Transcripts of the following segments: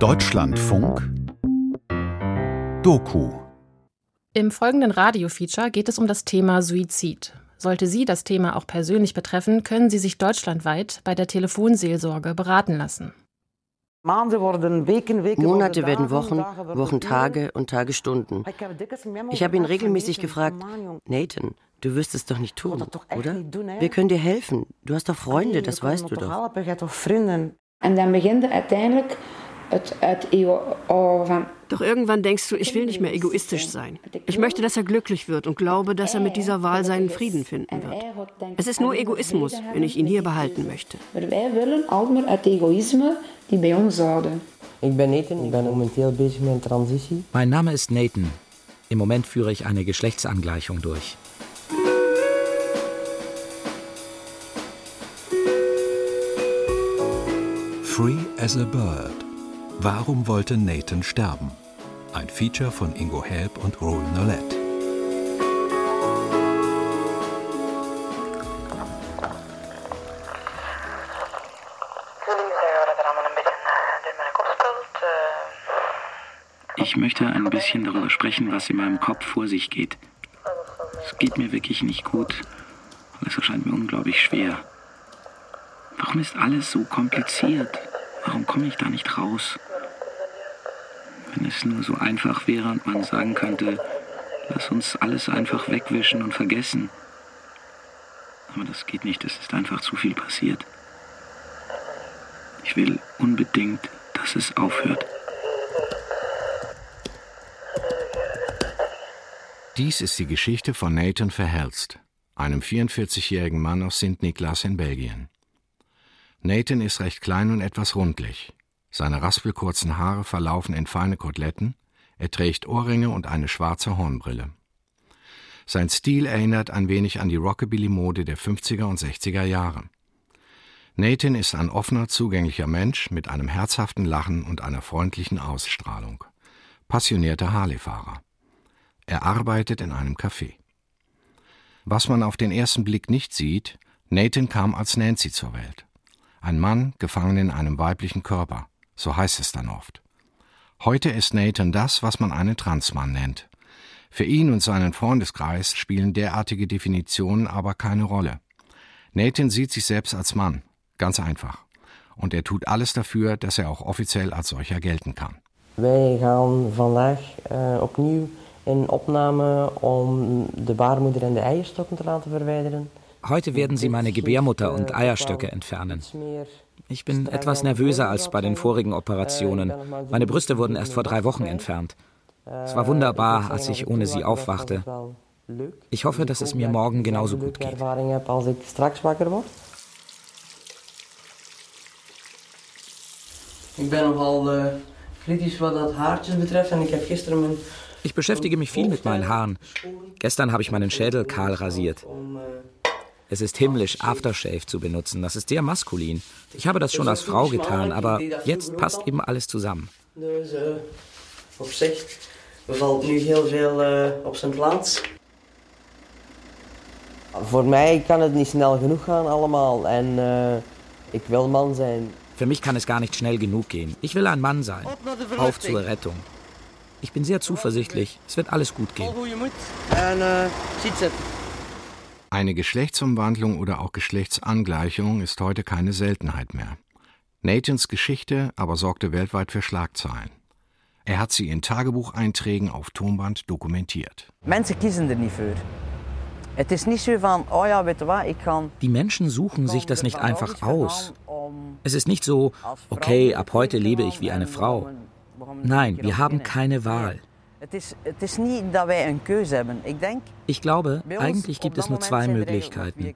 Deutschlandfunk Doku Im folgenden Radiofeature geht es um das Thema Suizid. Sollte Sie das Thema auch persönlich betreffen, können Sie sich deutschlandweit bei der Telefonseelsorge beraten lassen. Monate werden Wochen, Wochen Tage und Tage Stunden. Ich habe ihn regelmäßig gefragt, Nathan, du wirst es doch nicht tun, oder? Wir können dir helfen. Du hast doch Freunde, das weißt du doch. Und dann beginnt uiteindelijk doch irgendwann denkst du, ich will nicht mehr egoistisch sein. Ich möchte, dass er glücklich wird und glaube, dass er mit dieser Wahl seinen Frieden finden wird. Es ist nur Egoismus, wenn ich ihn hier behalten möchte. Wir wollen allemaal het egoïsme die bei uns houden. Ich bin Nathan, ich bin momenteel bezig met transitie. Mein Name ist Nathan. Im Moment führe ich eine Geschlechtsangleichung durch. Free as a Bird. Warum wollte Nathan sterben? Ein Feature von Ingo Help und Roel Nolette. Ich möchte ein bisschen darüber sprechen, was in meinem Kopf vor sich geht. Es geht mir wirklich nicht gut und es erscheint mir unglaublich schwer. Warum ist alles so kompliziert? Warum komme ich da nicht raus? Wenn es nur so einfach wäre und man sagen könnte, lass uns alles einfach wegwischen und vergessen. Aber das geht nicht, es ist einfach zu viel passiert. Ich will unbedingt, dass es aufhört. Dies ist die Geschichte von Nathan Verhelst, einem 44-jährigen Mann aus Sint-Niklas in Belgien. Nathan ist recht klein und etwas rundlich. Seine raspelkurzen Haare verlaufen in feine Koteletten, er trägt Ohrringe und eine schwarze Hornbrille. Sein Stil erinnert ein wenig an die Rockabilly-Mode der 50er und 60er Jahre. Nathan ist ein offener, zugänglicher Mensch mit einem herzhaften Lachen und einer freundlichen Ausstrahlung. Passionierter Harley-Fahrer. Er arbeitet in einem Café. Was man auf den ersten Blick nicht sieht, Nathan kam als Nancy zur Welt. Ein Mann gefangen in einem weiblichen Körper, so heißt es dann oft. Heute ist Nathan das, was man einen Transmann nennt. Für ihn und seinen Freundeskreis spielen derartige Definitionen aber keine Rolle. Nathan sieht sich selbst als Mann, ganz einfach. Und er tut alles dafür, dass er auch offiziell als solcher gelten kann. Wij gaan vandaag uh, opnieuw in opname om de baarmoeder en de eierstokken te laten verwijderen. Heute werden sie meine Gebärmutter und Eierstöcke entfernen. Ich bin etwas nervöser als bei den vorigen Operationen. Meine Brüste wurden erst vor drei Wochen entfernt. Es war wunderbar, als ich ohne sie aufwachte. Ich hoffe, dass es mir morgen genauso gut geht. Ich bin nogal äh, kritisch, was das Haartjes betrifft. Und ich habe gestern mein ich beschäftige mich viel mit meinen Haaren. Gestern habe ich meinen Schädel kahl rasiert. Es ist himmlisch, Aftershave zu benutzen. Das ist sehr maskulin. Ich habe das schon als Frau getan, aber jetzt passt eben alles zusammen. Dus uh, op zich bevalt nu heel veel uh, op zijn plaats. Voor mij kan het niet snel genoeg gaan allemaal en uh, ik wil man zijn. Für mich kann es gar nicht schnell genug gehen. Ich will ein Mann sein. Auf zur Rettung. Ich bin sehr zuversichtlich. Es wird alles gut gehen. En uh, eine Geschlechtsumwandlung oder auch Geschlechtsangleichung ist heute keine Seltenheit mehr. Nathans Geschichte aber sorgte weltweit für Schlagzeilen. Er hat sie in Tagebucheinträgen auf Tonband dokumentiert. Menschen kiezen er nicht für. Es ist nicht so van, oh ja, weißt du was, ich kann. Die Menschen suchen sich das nicht einfach aus. Es ist nicht so, okay, ab heute lebe ich wie eine Frau. Nein, wir haben keine Wahl. Ich glaube, eigentlich gibt es nur zwei Möglichkeiten.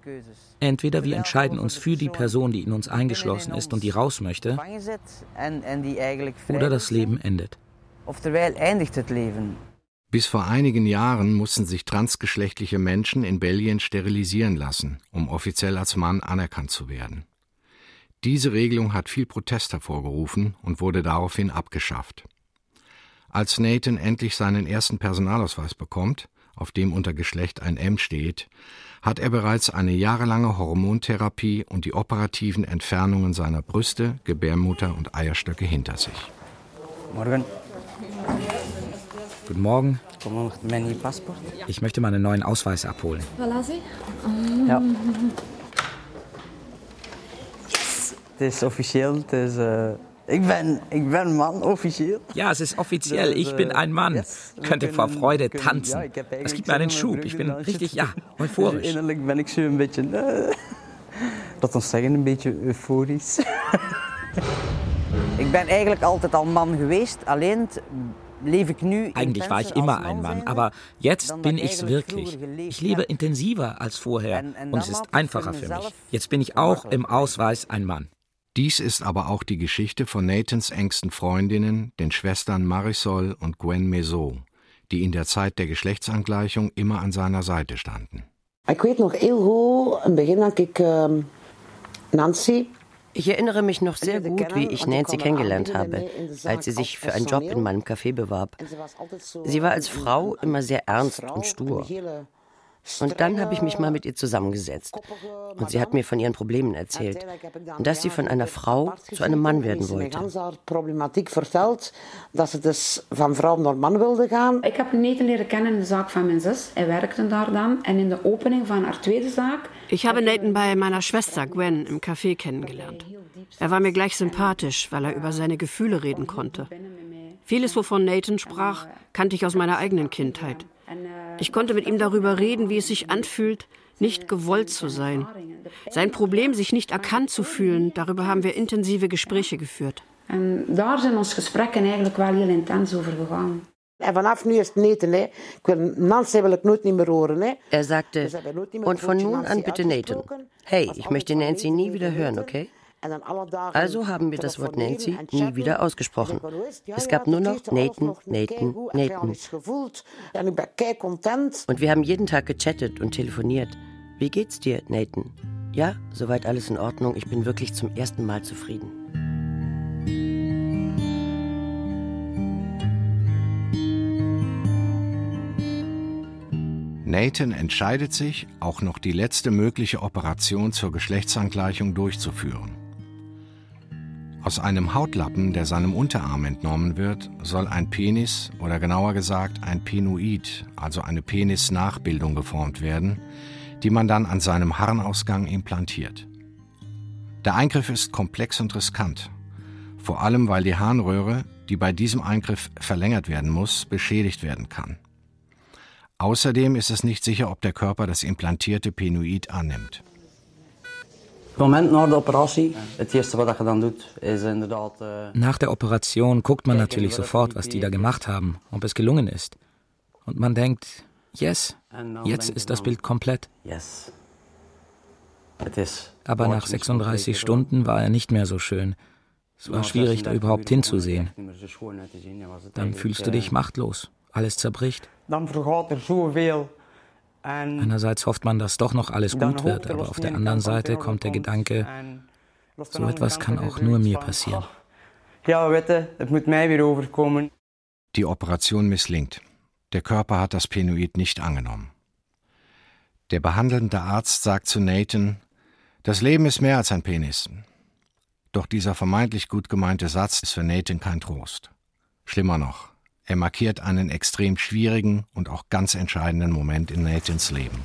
Entweder wir entscheiden uns für die Person, die in uns eingeschlossen ist und die raus möchte, oder das Leben endet. Bis vor einigen Jahren mussten sich transgeschlechtliche Menschen in Belgien sterilisieren lassen, um offiziell als Mann anerkannt zu werden. Diese Regelung hat viel Protest hervorgerufen und wurde daraufhin abgeschafft. Als Nathan endlich seinen ersten Personalausweis bekommt, auf dem unter Geschlecht ein M steht, hat er bereits eine jahrelange Hormontherapie und die operativen Entfernungen seiner Brüste, Gebärmutter und Eierstöcke hinter sich. Morgen. Guten Morgen. Ich möchte meinen neuen Ausweis abholen. Ja. Yes. Het is officieel. Het is, uh, ik, ben, ik ben man, offiziell. Ja, es ist offiziell. Ich bin ein Mann. Yes. Könnte vor Freude tanzen. Es gibt mir einen Schub. Ich bin richtig, ja, euphorisch. Innerlijk ben ik zo een beetje, uh, dat ons zeggen, een beetje euforisch. ik ben eigenlijk altijd al man geweest. Alleen Eigentlich war ich immer ein Mann, aber jetzt bin ich's wirklich. Ich lebe intensiver als vorher und es ist einfacher für mich. Jetzt bin ich auch im Ausweis ein Mann. Dies ist aber auch die Geschichte von Nathans engsten Freundinnen, den Schwestern Marisol und Gwen Maisot, die in der Zeit der Geschlechtsangleichung immer an seiner Seite standen. Ich weiß noch heel goed, in Beginn had ik Nancy ich erinnere mich noch sehr gut, wie ich Nancy kennengelernt habe, als sie sich für einen Job in meinem Café bewarb. Sie war als Frau immer sehr ernst und stur. Und dann habe ich mich mal mit ihr zusammengesetzt. Und sie hat mir von ihren Problemen erzählt. Und dass sie von einer Frau zu einem Mann werden wollte. Problematik verteld, dass sie das von Frau naar Mann wilde gaan. Ich habe Nathan leren kennen in de zaak van mijn zus. Er werkte daar dan. En in de opening van haar tweede zaak. Ich habe Nathan bei meiner Schwester Gwen im Café kennengelernt. Er war mir gleich sympathisch, weil er über seine Gefühle reden konnte. Vieles, wovon Nathan sprach, kannte ich aus meiner eigenen Kindheit. Ich konnte mit ihm darüber reden, wie es sich anfühlt, nicht gewollt zu sein. Sein Problem, sich nicht erkannt zu fühlen, darüber haben wir intensive Gespräche geführt. Hè. Er sagte, und von nun an bitte Nathan. Hey, ich möchte Nancy nie wieder hören, okay? Also haben wir das Wort Nancy nie wieder ausgesprochen. Es gab nur noch Nathan, Nathan, Nathan. Und wir haben jeden Tag gechattet und telefoniert. Wie geht's dir, Nathan? Ja, soweit alles in Ordnung. Ich bin wirklich zum ersten Mal zufrieden. Nathan entscheidet sich, auch noch die letzte mögliche Operation zur Geschlechtsangleichung durchzuführen. Aus einem Hautlappen, der seinem Unterarm entnommen wird, soll ein Penis oder genauer gesagt ein Penoid, also eine Penisnachbildung geformt werden, die man dann an seinem Harnausgang implantiert. Der Eingriff ist komplex und riskant, vor allem weil die Harnröhre, die bei diesem Eingriff verlängert werden muss, beschädigt werden kann. Außerdem ist es nicht sicher, ob der Körper das implantierte Penoid annimmt. Moment nach der Operation, das erste, was je dann doet, ist inderdaad. Nach der Operation guckt man natürlich sofort, was die da gemacht haben, ob es gelungen ist. Und man denkt, yes, jetzt ist das Bild komplett. Yes. Aber nach 36 Stunden war er nicht mehr so schön. Es war schwierig, da überhaupt hinzusehen. Dann fühlst du dich machtlos. Alles zerbricht. Dann vergaat er zoveel. Einerseits hofft man, dass doch noch alles gut wird, aber auf der anderen Seite kommt der Gedanke, so etwas kann auch nur mir passieren. Ja, wette, het moet mij weer overkomen. Die Operation misslingt. Der Körper hat das Penoid nicht angenommen. Der behandelnde Arzt sagt zu Nathan, das Leben ist mehr als ein Penis. Doch dieser vermeintlich gut gemeinte Satz ist für Nathan kein Trost. Schlimmer noch, er markiert einen extrem schwierigen und auch ganz entscheidenden Moment in Nathans Leben.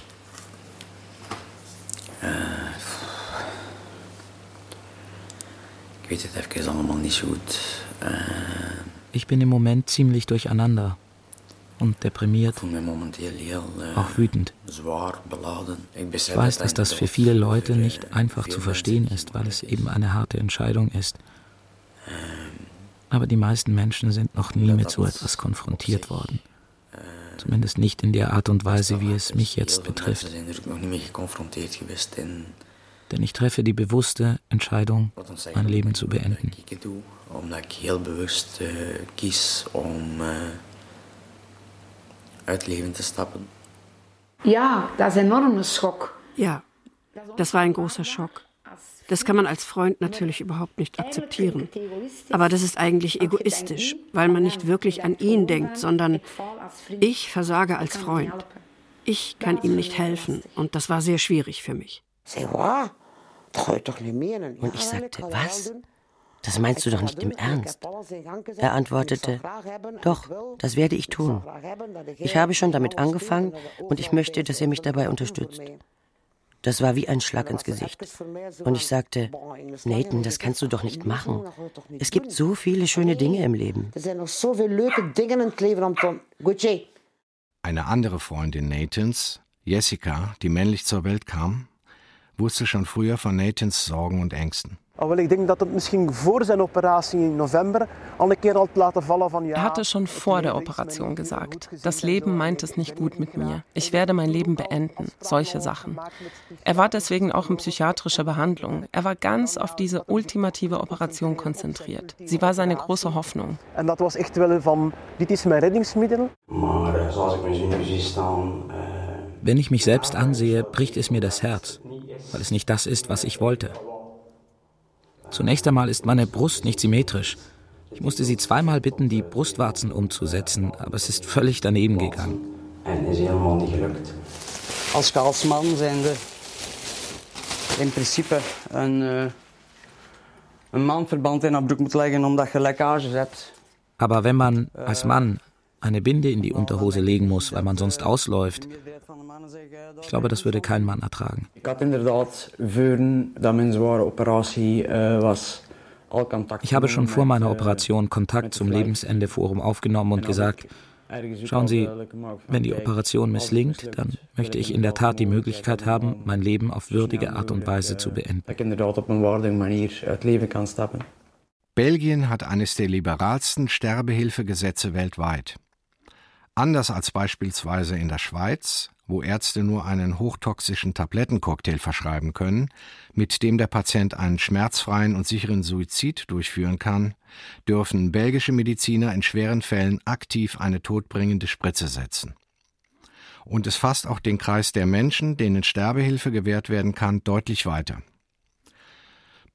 Ich so gut. Ich bin im Moment ziemlich durcheinander und deprimiert, auch wütend. Ich weiß, dass das für viele Leute nicht einfach zu verstehen ist, weil es eben eine harte Entscheidung ist. Aber die meisten Menschen sind noch nie mit so etwas konfrontiert worden. Zumindest nicht in der Art und Weise, wie es mich jetzt betrifft. Denn ich treffe die bewusste Entscheidung, mein Leben zu beenden. Omdat ik heel bewust kies om uit het leven te stappen. Ja, das ist ein enormer Schock. Ja, das war ein großer Schock. Das kann man als Freund natürlich überhaupt nicht akzeptieren. Aber das ist eigentlich egoistisch, weil man nicht wirklich an ihn denkt, sondern ich versage als Freund. Ich kann ihm nicht helfen und das war sehr schwierig für mich. Und ich sagte, was? Das meinst du doch nicht im Ernst? Er antwortete, doch, das werde ich tun. Ich habe schon damit angefangen und ich möchte, dass ihr mich dabei unterstützt. Das war wie ein Schlag ins Gesicht. Und ich sagte, Nathan, das kannst du doch nicht machen. Es gibt so viele schöne Dinge im Leben. Eine andere Freundin Nathans, Jessica, die männlich zur Welt kam, wusste schon früher von Nathans Sorgen und Ängsten. Aber ich denke, dass het misschien voor zijn operatie in November al een keer had laten vallen van ja. Er hatte schon vor der Operation gesagt, das Leben meint es nicht gut mit mir. Ich werde mein Leben beenden. Solche Sachen. Er war deswegen auch in psychiatrischer Behandlung. Er war ganz auf diese ultimative Operation konzentriert. Sie war seine große Hoffnung. Und das war echt wel van, dit is mijn reddingsmiddel. Maar zoals ik me nu zie staan... Wenn ich mich selbst ansehe, bricht es mir das Herz, weil es nicht das ist, was ich wollte. Zunächst einmal ist meine Brust nicht symmetrisch. Ich musste sie zweimal bitten, die Brustwarzen umzusetzen, aber es ist völlig daneben gegangen. Als Kaalsman zijnde in principe een, uh, een maandverband in haar broek moet leggen omdat je lekkage hebt. Aber wenn man als Mann eine Binde in die Unterhose legen muss, weil man sonst ausläuft. Ich glaube, das würde kein Mann ertragen. Ich habe schon vor meiner Operation Kontakt zum Lebensende-Forum aufgenommen und gesagt, schauen Sie, wenn die Operation misslingt, dann möchte ich in der Tat die Möglichkeit haben, mein Leben auf würdige Art und Weise zu beenden. Belgien hat eines der liberalsten Sterbehilfegesetze weltweit. Anders als beispielsweise in der Schweiz, wo Ärzte nur einen hochtoxischen Tablettencocktail verschreiben können, mit dem der Patient einen schmerzfreien und sicheren Suizid durchführen kann, dürfen belgische Mediziner in schweren Fällen aktiv eine todbringende Spritze setzen. Und es fasst auch den Kreis der Menschen, denen Sterbehilfe gewährt werden kann, deutlich weiter.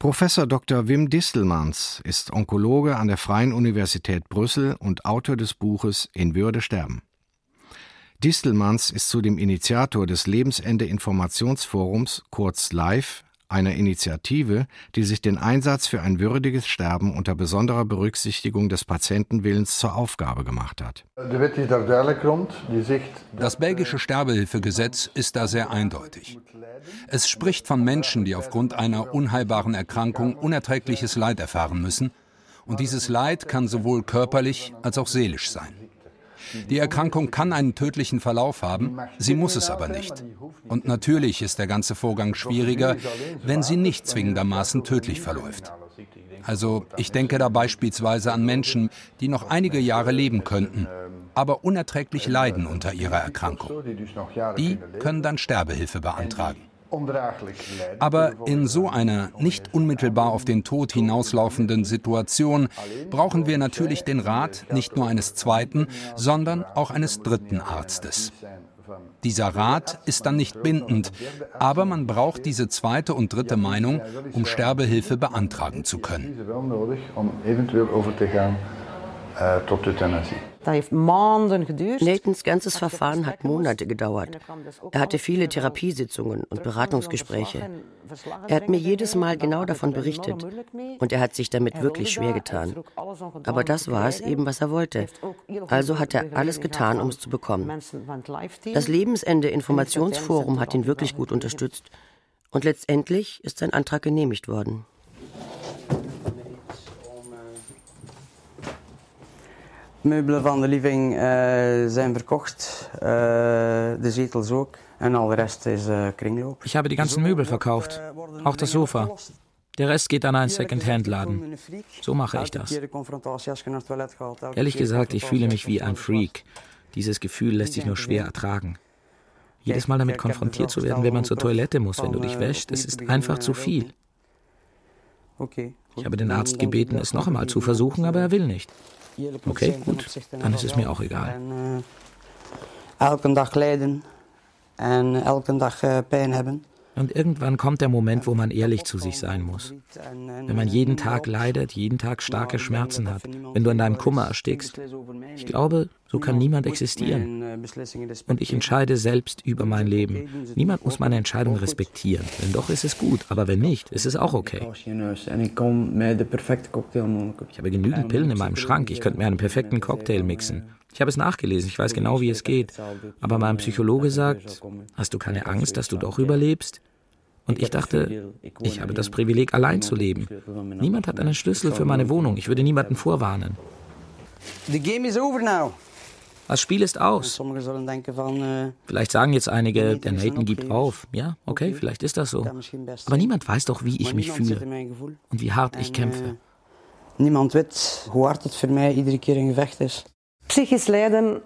Professor Dr. Wim Distelmans ist Onkologe an der Freien Universität Brüssel und Autor des Buches In Würde sterben. Distelmans ist zudem Initiator des Lebensende Informationsforums, kurz LIFE, einer Initiative, die sich den Einsatz für ein würdiges Sterben unter besonderer Berücksichtigung des Patientenwillens zur Aufgabe gemacht hat. Das belgische Sterbehilfegesetz ist da sehr eindeutig. Es spricht von Menschen, die aufgrund einer unheilbaren Erkrankung unerträgliches Leid erfahren müssen, und dieses Leid kann sowohl körperlich als auch seelisch sein. Die Erkrankung kann einen tödlichen Verlauf haben, sie muss es aber nicht. Und natürlich ist der ganze Vorgang schwieriger, wenn sie nicht zwingendermaßen tödlich verläuft. Also ich denke da beispielsweise an Menschen, die noch einige Jahre leben könnten, aber unerträglich leiden unter ihrer Erkrankung. Die können dann Sterbehilfe beantragen. Aber in so einer nicht unmittelbar auf den Tod hinauslaufenden Situation brauchen wir natürlich den Rat nicht nur eines zweiten, sondern auch eines dritten Arztes. Dieser Rat ist dann nicht bindend, aber man braucht diese zweite und dritte Meinung, um Sterbehilfe beantragen zu können. Nathans ganzes Verfahren hat Monate gedauert. Er hatte viele Therapiesitzungen und Beratungsgespräche. Er hat mir jedes Mal genau davon berichtet und er hat sich damit wirklich schwer getan. Aber das war es eben, was er wollte. Also hat er alles getan, um es zu bekommen. Das Lebensende Informationsforum hat ihn wirklich gut unterstützt. Und letztendlich ist sein Antrag genehmigt worden. Meubelen van de living uh, zijn verkocht. Uh, de zetels ook. En al de rest is uh, kringloop. Ich habe die ganzen Möbel verkauft. Auch das Sofa. Der Rest geht an einen Second-Hand-Laden. So mache ich das. Ehrlich gesagt, ich fühle mich wie ein Freak. Dieses Gefühl lässt sich nur schwer ertragen. Jedes Mal damit konfrontiert zu werden, wenn man zur Toilette muss, wenn du dich wäschst, es ist einfach zu viel. Ich habe den Arzt gebeten, es noch einmal zu versuchen, aber er will nicht. Okay, gut, dann ist es mir auch egal. elke dag lijden en elke dag pijn hebben. Und irgendwann kommt der Moment, wo man ehrlich zu sich sein muss. Wenn man jeden Tag leidet, jeden Tag starke Schmerzen hat, wenn du an deinem Kummer erstickst. Ich glaube, so kann niemand existieren. Und ich entscheide selbst über mein Leben. Niemand muss meine Entscheidung respektieren. Wenn doch, ist es gut. Aber wenn nicht, ist es auch okay. Ich habe genügend Pillen in meinem Schrank. Ich könnte mir einen perfekten Cocktail mixen. Ich habe es nachgelesen, ich weiß genau, wie es geht. Aber mein Psychologe sagt, hast du keine Angst, dass du doch überlebst? Und ich dachte, ich habe das Privileg, allein zu leben. Niemand hat einen Schlüssel für meine Wohnung. Ich würde niemanden vorwarnen. Das Spiel ist aus. Vielleicht sagen jetzt einige, der Nathan gibt auf. Ja, okay, vielleicht ist das so. Aber niemand weiß doch, wie ich mich fühle und wie hart ich kämpfe. Niemand weiß, hoe hard het für mich iedere keer ein Gevecht ist. Psychisch Leiden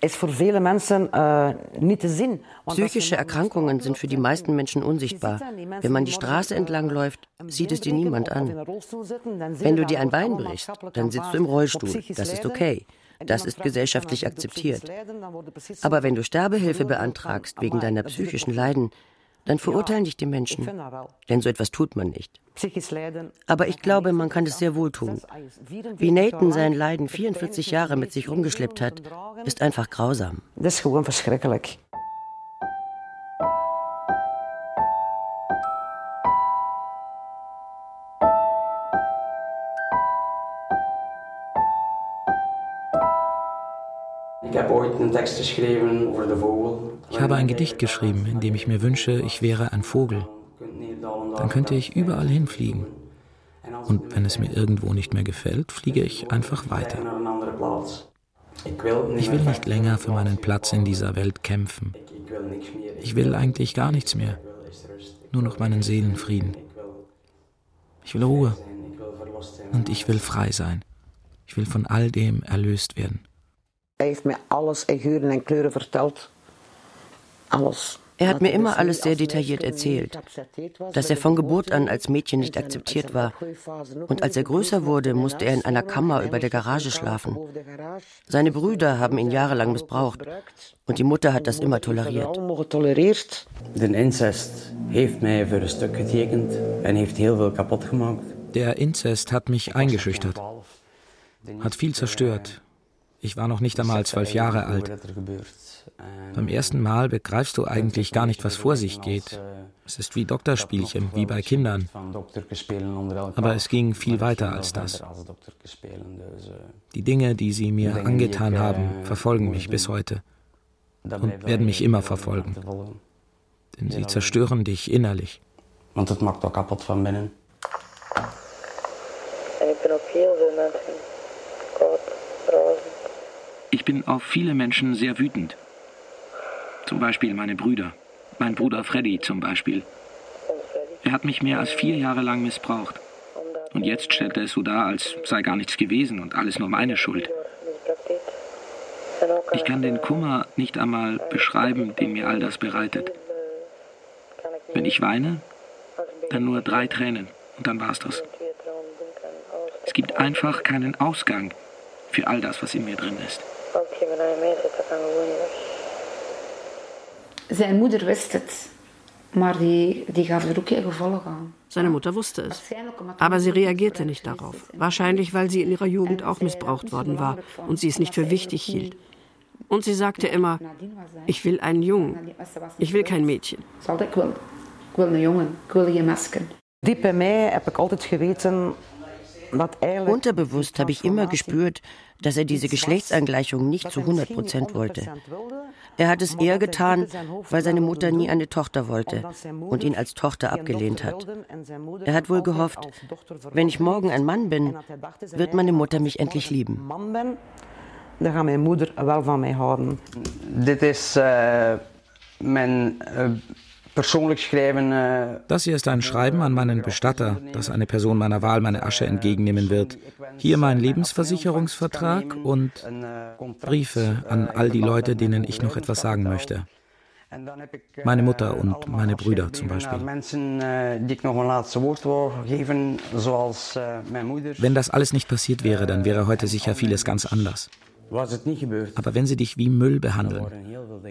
ist für viele Menschen äh, nicht Sinn. Psychische Erkrankungen sind für die meisten Menschen unsichtbar. Wenn man die Straße entlang läuft, sieht es dir niemand an. Wenn du dir ein Bein brichst, dann sitzt du im Rollstuhl. Das ist okay. Das ist gesellschaftlich akzeptiert. Aber wenn du Sterbehilfe beantragst wegen deiner psychischen Leiden, dann verurteilen dich die Menschen. Denn so etwas tut man nicht. Aber ich glaube, man kann es sehr wohl tun. Wie Nathan sein Leiden 44 Jahre mit sich rumgeschleppt hat, ist einfach grausam. Das ist gewoon verschrikkelijk. Ich habe ooit een tekst geschreven over de vogel. Ich habe ein Gedicht geschrieben, in dem ich mir wünsche, ich wäre ein Vogel. Dann könnte ich überall hinfliegen. Und wenn es mir irgendwo nicht mehr gefällt, fliege ich einfach weiter. Ich will nicht länger für meinen Platz in dieser Welt kämpfen. Ich will eigentlich gar nichts mehr. Nur noch meinen Seelenfrieden. Ich will Ruhe. Und ich will frei sein. Ich will von all dem erlöst werden. Er heeft mir alles in Geuren en Kleuren verteld. Alles. Er hat mir immer alles sehr detailliert erzählt, dass er von Geburt an als Mädchen nicht akzeptiert war. Und als er größer wurde, musste er in einer Kammer über der Garage schlafen. Seine Brüder haben ihn jahrelang missbraucht und die Mutter hat das immer toleriert. Der Inzest heeft mij een stuk getekend en heeft heel veel kapot gemaakt. Der Inzest hat mich eingeschüchtert, hat viel zerstört. Ich war noch nicht einmal zwölf Jahre alt. Beim ersten Mal begreifst du eigentlich gar nicht, was vor sich geht. Es ist wie Doktorspielchen, wie bei Kindern. Aber es ging viel weiter als das. Die Dinge, die sie mir angetan haben, verfolgen mich bis heute und werden mich immer verfolgen. Denn sie zerstören dich innerlich. Want het maakt ook kapot van binnen. Ik ben op heel veel mensen razen. Ich bin auf viele Menschen sehr wütend. Zum Beispiel meine Brüder. Mein Bruder Freddy zum Beispiel. Er hat mich mehr als vier Jahre lang missbraucht. Und jetzt stellt er es so dar, als sei gar nichts gewesen und alles nur meine Schuld. Ich kann den Kummer nicht einmal beschreiben, den mir all das bereitet. Wenn ich weine, dann nur drei Tränen und dann war's das. Es gibt einfach keinen Ausgang für all das, was in mir drin ist. Zijn moeder wist het, maar die, die gaf er ook geen gevolgen aan. Seine Mutter wusste es. Aber sie reagierte nicht darauf. Wahrscheinlich, weil sie in ihrer Jugend auch missbraucht worden war und sie es nicht für wichtig hielt. Und sie sagte immer, ich will einen Jungen, ich will kein Mädchen. Ik wil, ik wil een jongen, ik wil geen meisje. Diep mij heb ik altijd geweten dat eigenlijk... Unterbewusst habe ich immer gespürt, dass er diese Geschlechtsangleichung nicht zu 100 Prozent wollte. Er hat es eher getan, weil seine Mutter nie eine Tochter wollte und ihn als Tochter abgelehnt hat. Er hat wohl gehofft, wenn ich morgen ein Mann bin, wird meine Mutter mich endlich lieben. Dan gaat mijn moeder wel van mij houden. Dit is uh, mijn Uh, Das hier ist ein Schreiben an meinen Bestatter, dass eine Person meiner Wahl meine Asche entgegennehmen wird. Hier mein Lebensversicherungsvertrag und Briefe an all die Leute, denen ich noch etwas sagen möchte. Meine Mutter und meine Brüder zum Beispiel. Mijn moeder. Wenn das alles nicht passiert wäre, dann wäre heute sicher vieles ganz anders. Aber wenn sie dich wie Müll behandeln,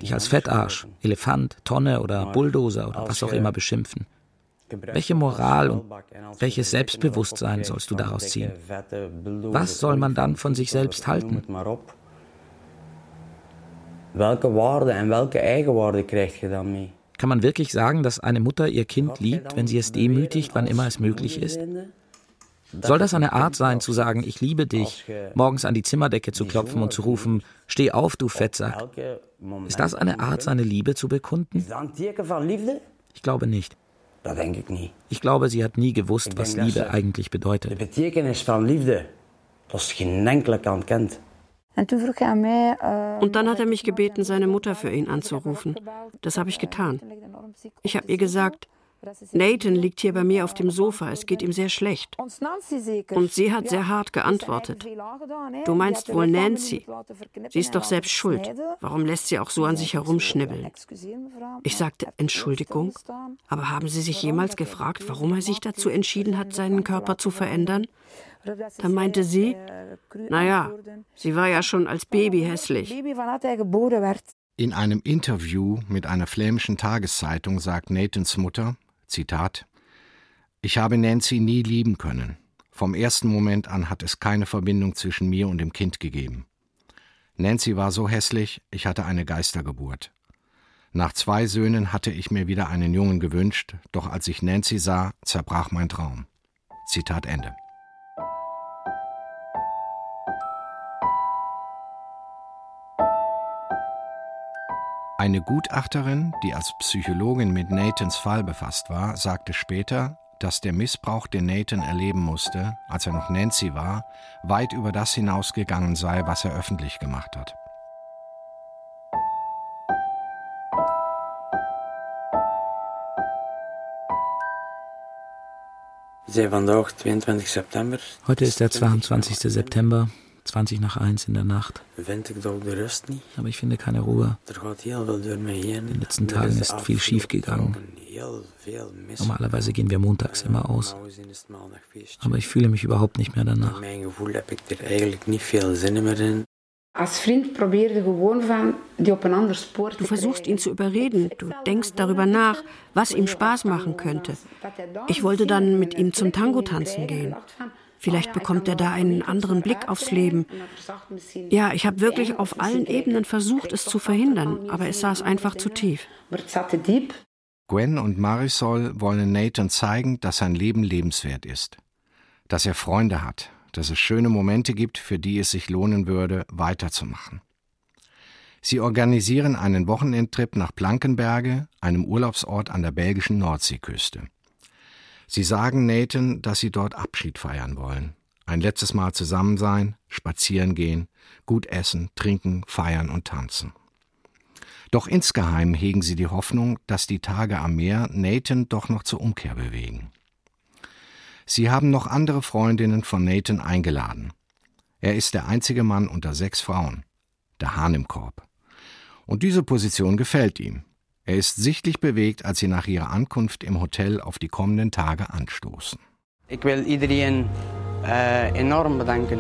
dich als Fettarsch, Elefant, Tonne oder Bulldozer oder was auch immer beschimpfen, welche Moral und welches Selbstbewusstsein sollst du daraus ziehen? Was soll man dann von sich selbst halten? Und? Kann man wirklich sagen, dass eine Mutter ihr Kind liebt, wenn sie es demütigt, wann immer es möglich ist? Soll das eine Art sein, zu sagen, ich liebe dich, morgens an die Zimmerdecke zu klopfen und zu rufen, steh auf, du Fettsack? Ist das eine Art, seine Liebe zu bekunden? Ich glaube nicht. Ich nie. Ich glaube, sie hat nie gewusst, was Liebe eigentlich bedeutet. Und dann hat er mich gebeten, seine Mutter für ihn anzurufen. Das habe ich getan. Ich habe ihr gesagt, Nathan liegt hier bei mir auf dem Sofa, es geht ihm sehr schlecht. Und sie hat sehr hart geantwortet. Du meinst wohl Nancy. Sie ist doch selbst schuld. Warum lässt sie auch so an sich herumschnibbeln? Ich sagte, Entschuldigung, aber haben Sie sich jemals gefragt, warum er sich dazu entschieden hat, seinen Körper zu verändern? Dann meinte sie, naja, sie war ja schon als Baby hässlich. In einem Interview mit einer flämischen Tageszeitung sagt Nathans Mutter, Zitat, Ich habe Nancy nie lieben können. Vom ersten Moment an hat es keine Verbindung zwischen mir und dem Kind gegeben. Nancy war so hässlich, ich hatte eine Geistergeburt. Nach zwei Söhnen hatte ich mir wieder einen Jungen gewünscht, doch als ich Nancy sah, zerbrach mein Traum. Zitat Ende. Eine Gutachterin, die als Psychologin mit Nathans Fall befasst war, sagte später, dass der Missbrauch, den Nathan erleben musste, als er noch Nancy war, weit über das hinausgegangen sei, was er öffentlich gemacht hat. Heute ist der 22. September. 20 nach 1 in der Nacht. Aber ich finde keine Ruhe. In den letzten Tagen ist viel schief gegangen. Normalerweise gehen wir montags immer aus. Aber ich fühle mich überhaupt nicht mehr danach. Du versuchst ihn zu überreden. Du denkst darüber nach, was ihm Spaß machen könnte. Ich wollte dann mit ihm zum Tango tanzen gehen. Vielleicht bekommt er da einen anderen Blick aufs Leben. Ja, ich habe wirklich auf allen Ebenen versucht, es zu verhindern, aber es saß einfach zu tief. Gwen und Marisol wollen Nathan zeigen, dass sein Leben lebenswert ist, dass er Freunde hat, dass es schöne Momente gibt, für die es sich lohnen würde, weiterzumachen. Sie organisieren einen Wochenendtrip nach Blankenberge, einem Urlaubsort an der belgischen Nordseeküste. Sie sagen Nathan, dass sie dort Abschied feiern wollen. Ein letztes Mal zusammen sein, spazieren gehen, gut essen, trinken, feiern und tanzen. Doch insgeheim hegen sie die Hoffnung, dass die Tage am Meer Nathan doch noch zur Umkehr bewegen. Sie haben noch andere Freundinnen von Nathan eingeladen. Er ist der einzige Mann unter sechs Frauen, der Hahn im Korb. Und diese Position gefällt ihm. Er ist sichtlich bewegt, als sie nach ihrer Ankunft im Hotel auf die kommenden Tage anstoßen. Ich will iedereen uh, enorm bedanken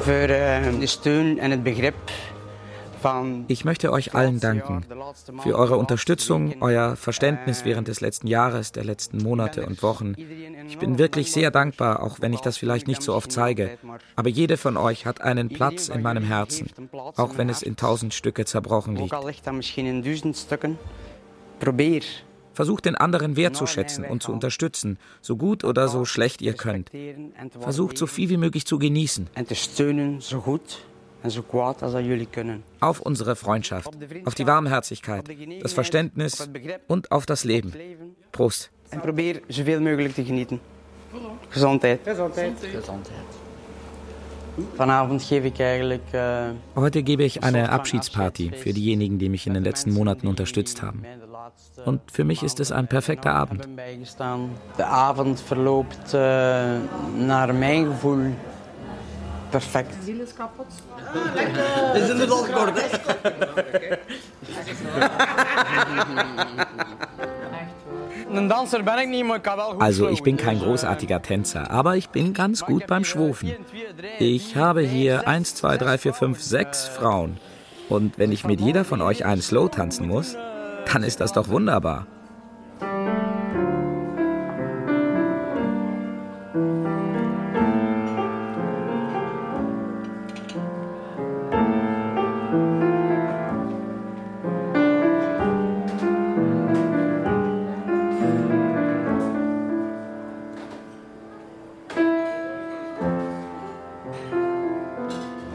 für uh, de steun en het begrip ich möchte euch allen danken für eure Unterstützung, euer Verständnis während des letzten Jahres, der letzten Monate und Wochen. Ich bin wirklich sehr dankbar, auch wenn ich das vielleicht nicht so oft zeige. Aber jede von euch hat einen Platz in meinem Herzen, auch wenn es in tausend Stücke zerbrochen liegt. Versucht den anderen wertzuschätzen und zu unterstützen, so gut oder so schlecht ihr könnt. Versucht so viel wie möglich zu genießen. Auf unsere Freundschaft, auf die Warmherzigkeit, das Verständnis und auf das Leben. Prost. En probeer zoveel mogelijk te genieten. Gezondheid. Gezondheid. Eigentlich. Äh, Heute gebe ich eine Abschiedsparty für diejenigen, die mich in den letzten Monaten unterstützt haben. Und für mich ist es ein perfekter Abend. Der Abend verloopt äh, nach meinem Gefühl perfekt. Ziel. Das ist inderdaad kort, hè? Also ich bin kein großartiger Tänzer, aber ich bin ganz gut beim Schwufen. Ich habe hier 1, 2, 3, 4, 5, 6 Frauen. Und wenn ich mit jeder von euch einen Slow tanzen muss, dann ist das doch wunderbar.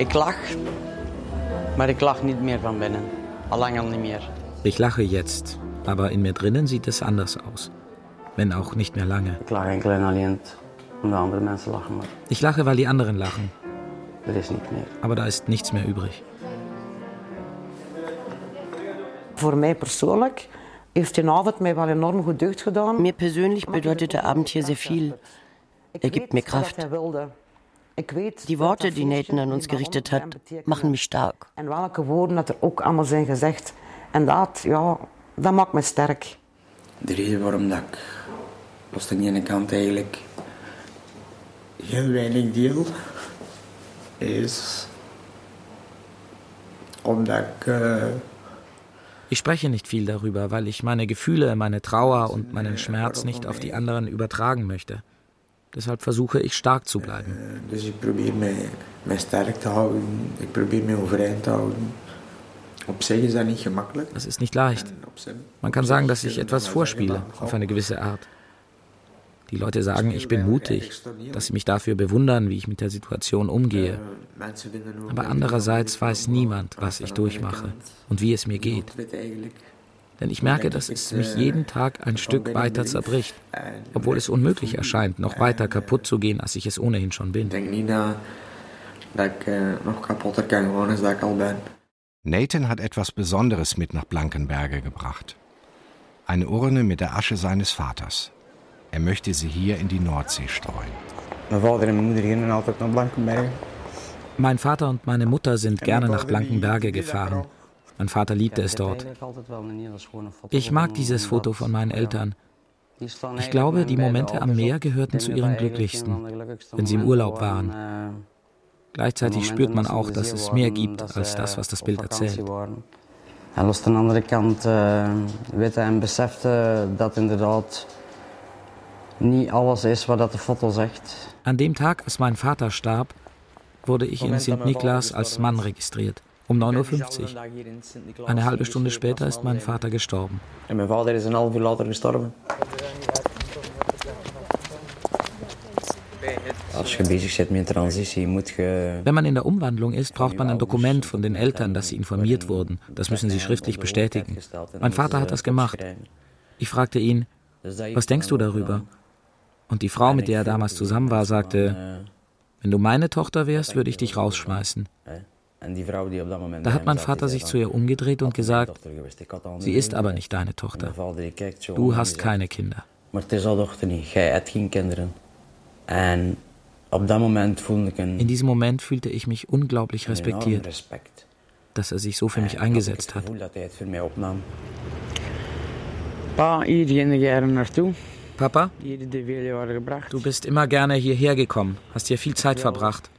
Ik lach, maar ik lach niet meer van binnen. Al lang al niet meer. Ich lache jetzt, aber in mir drinnen sieht es anders aus. Wenn auch nicht mehr lange. Ik lach enkel en alleen omdat andere mensen lachen. Maar Ich lache, weil die anderen lachen. er is niet meer. Aber da ist nichts mehr übrig. Voor mij persoonlijk heeft die avond mij wel enorm goed deugd gedaan. Mir persönlich bedeutet der Abend hier sehr viel. Er gibt mir Kraft. Die Worte, die Nathan an uns gerichtet hat, machen mich stark. En welke woorden dat er ook allemaal zijn gezegd. En dat, ja, dat maakt me sterk. De reden waarom dat ik los aan de ene kant eigenlijk heel weinig deel, is omdat ik eh, Ich spreche nicht viel darüber, weil ich meine Gefühle, meine Trauer und meinen Schmerz nicht auf die anderen übertragen möchte. Deshalb versuche ich stark zu bleiben. Das ist nicht leicht. Man kann sagen, dass ich etwas vorspiele, auf eine gewisse Art. Die Leute sagen, ich bin mutig, dass sie mich dafür bewundern, wie ich mit der Situation umgehe. Aber andererseits weiß niemand, was ich durchmache und wie es mir geht. Denn ich merke, dass es mich jeden Tag ein Stück weiter zerbricht, obwohl es unmöglich erscheint, noch weiter kaputt zu gehen, als ich es ohnehin schon bin. Nathan hat etwas Besonderes mit nach Blankenberge gebracht. Eine Urne mit der Asche seines Vaters. Er möchte sie hier in die Nordsee streuen. Mein Vater und meine Mutter sind gerne nach Blankenberge gefahren. Mein Vater liebte es dort. Ich mag dieses Foto von meinen Eltern. Ich glaube, die Momente am Meer gehörten zu ihren glücklichsten, wenn sie im Urlaub waren. Gleichzeitig spürt man auch, dass es mehr gibt als das, was das Bild erzählt. En los aan de andere kant uh, weten en besefte dat inderdaad niet alles is wat dat de foto zegt. An dem Tag, als mein Vater starb, wurde ich in St. Niklas als Mann registriert. Um 9.50 Uhr. Eine halbe Stunde später ist mein Vater gestorben. Wenn man in der Umwandlung ist, braucht man ein Dokument von den Eltern, dass sie informiert wurden. Das müssen sie schriftlich bestätigen. Mein Vater hat das gemacht. Ich fragte ihn, was denkst du darüber? Und die Frau, mit der er damals zusammen war, sagte, wenn du meine Tochter wärst, würde ich dich rausschmeißen. Da hat mein Vater sich zu ihr umgedreht und gesagt, sie ist aber nicht deine Tochter. Du hast keine Kinder. In diesem Moment fühlte ich mich unglaublich respektiert, dass er sich so für mich eingesetzt hat. Papa, du bist immer gerne hierher gekommen, hast hier viel Zeit verbracht.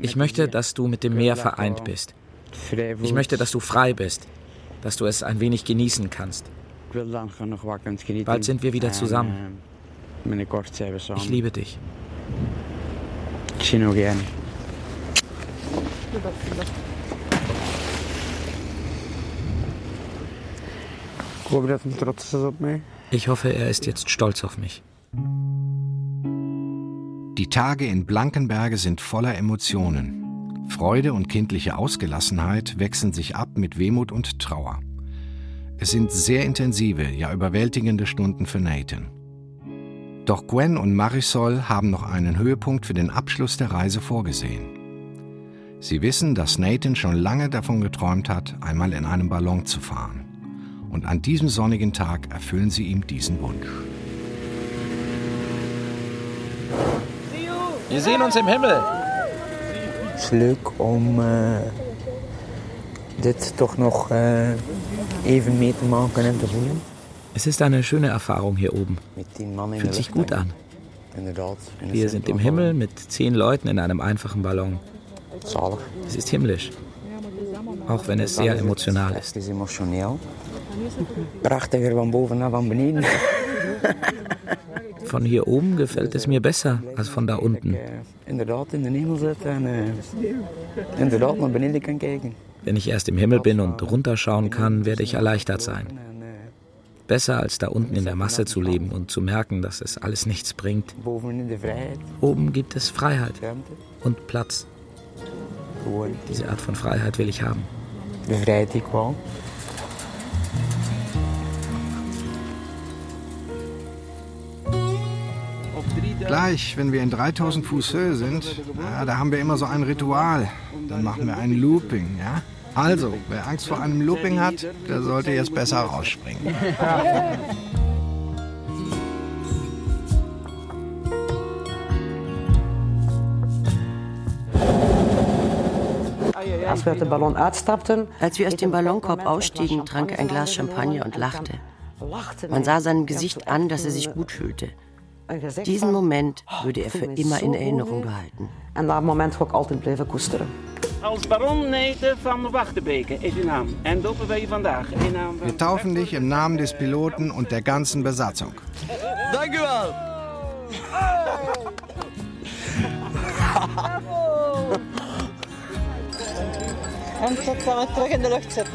Ich möchte, dass du mit dem Meer vereint bist. Ich möchte, dass du frei bist, dass du es ein wenig genießen kannst. Bald sind wir wieder En, zusammen. Ich liebe dich. Ich hoffe, er ist jetzt stolz auf mich. Die Tage in Blankenberge sind voller Emotionen. Freude und kindliche Ausgelassenheit wechseln sich ab mit Wehmut und Trauer. Es sind sehr intensive, ja überwältigende Stunden für Nathan. Doch Gwen und Marisol haben noch einen Höhepunkt für den Abschluss der Reise vorgesehen. Sie wissen, dass Nathan schon lange davon geträumt hat, einmal in einem Ballon zu fahren. Und an diesem sonnigen Tag erfüllen sie ihm diesen Wunsch. Wir sehen uns im Himmel. Het is leuk om eh, dit toch nog eh, even mee te maken en te voelen. Es ist eine schöne Erfahrung hier oben. Fühlt sich gut an. Wir sind im Himmel mit zehn Leuten in einem einfachen Ballon. Es ist himmlisch. Auch wenn es sehr emotional ist. Het is emotioneel. Prachtiger van boven naar van beneden. Von hier oben gefällt es mir besser als von da unten. De kijken. Wenn ich erst im Himmel bin und runterschauen kann, werde ich erleichtert sein. Besser als da unten in der Masse zu leben und zu merken, dass es alles nichts bringt. Oben gibt es Freiheit und Platz. Diese Art von Freiheit will ich haben. Bevrijd ik wel. Gleich, wenn wir in 3000 Fuß Höhe sind, ja, da haben wir immer so ein Ritual. Dann machen wir ein Looping, ja? Also, wer Angst vor einem Looping hat, der sollte jetzt besser rausspringen. Als wir Als wir aus dem Ballonkorb ausstiegen, trank er ein Glas Champagner und lachte. Man sah seinem Gesicht an, dass er sich gut fühlte. Diesen Moment würde er für immer in Erinnerung behalten. En dat moment ga ik altijd blijven koesteren. Als baron Neten van Wachtebeke is uw naam. En dopen wij vandaag in naam van... Wir taufen dich im Namen des Piloten und der ganzen Besatzung. Dank u En tot gaan we terug in de lucht zitten.